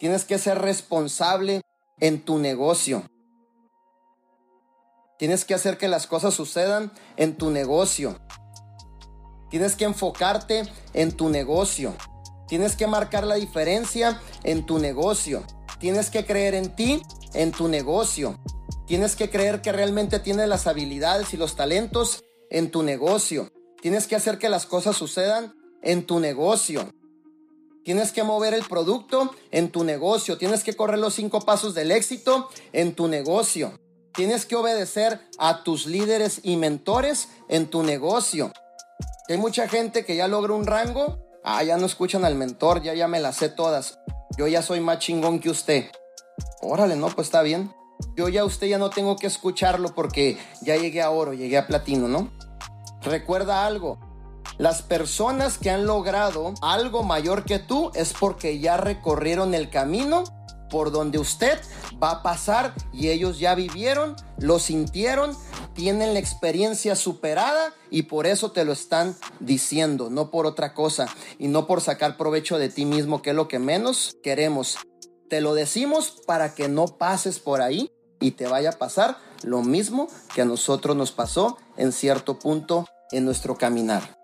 Tienes que ser responsable en tu negocio. Tienes que hacer que las cosas sucedan en tu negocio. Tienes que enfocarte en tu negocio. Tienes que marcar la diferencia en tu negocio. Tienes que creer en ti, en tu negocio. Tienes que creer que realmente tienes las habilidades y los talentos en tu negocio. Tienes que hacer que las cosas sucedan en tu negocio. Tienes que mover el producto en tu negocio. Tienes que correr los cinco pasos del éxito en tu negocio. Tienes que obedecer a tus líderes y mentores en tu negocio. Hay mucha gente que ya logra un rango. Ah, ya no escuchan al mentor, ya ya me las sé todas. Yo ya soy más chingón que usted. Órale, no, pues está bien. Yo ya usted ya no tengo que escucharlo porque ya llegué a oro, llegué a platino, ¿no? Recuerda algo, las personas que han logrado algo mayor que tú es porque ya recorrieron el camino por donde usted va a pasar y ellos ya vivieron, lo sintieron, tienen la experiencia superada y por eso te lo están diciendo, no por otra cosa y no por sacar provecho de ti mismo, que es lo que menos queremos. Te lo decimos para que no pases por ahí y te vaya a pasar lo mismo que a nosotros nos pasó en cierto punto en nuestro caminar.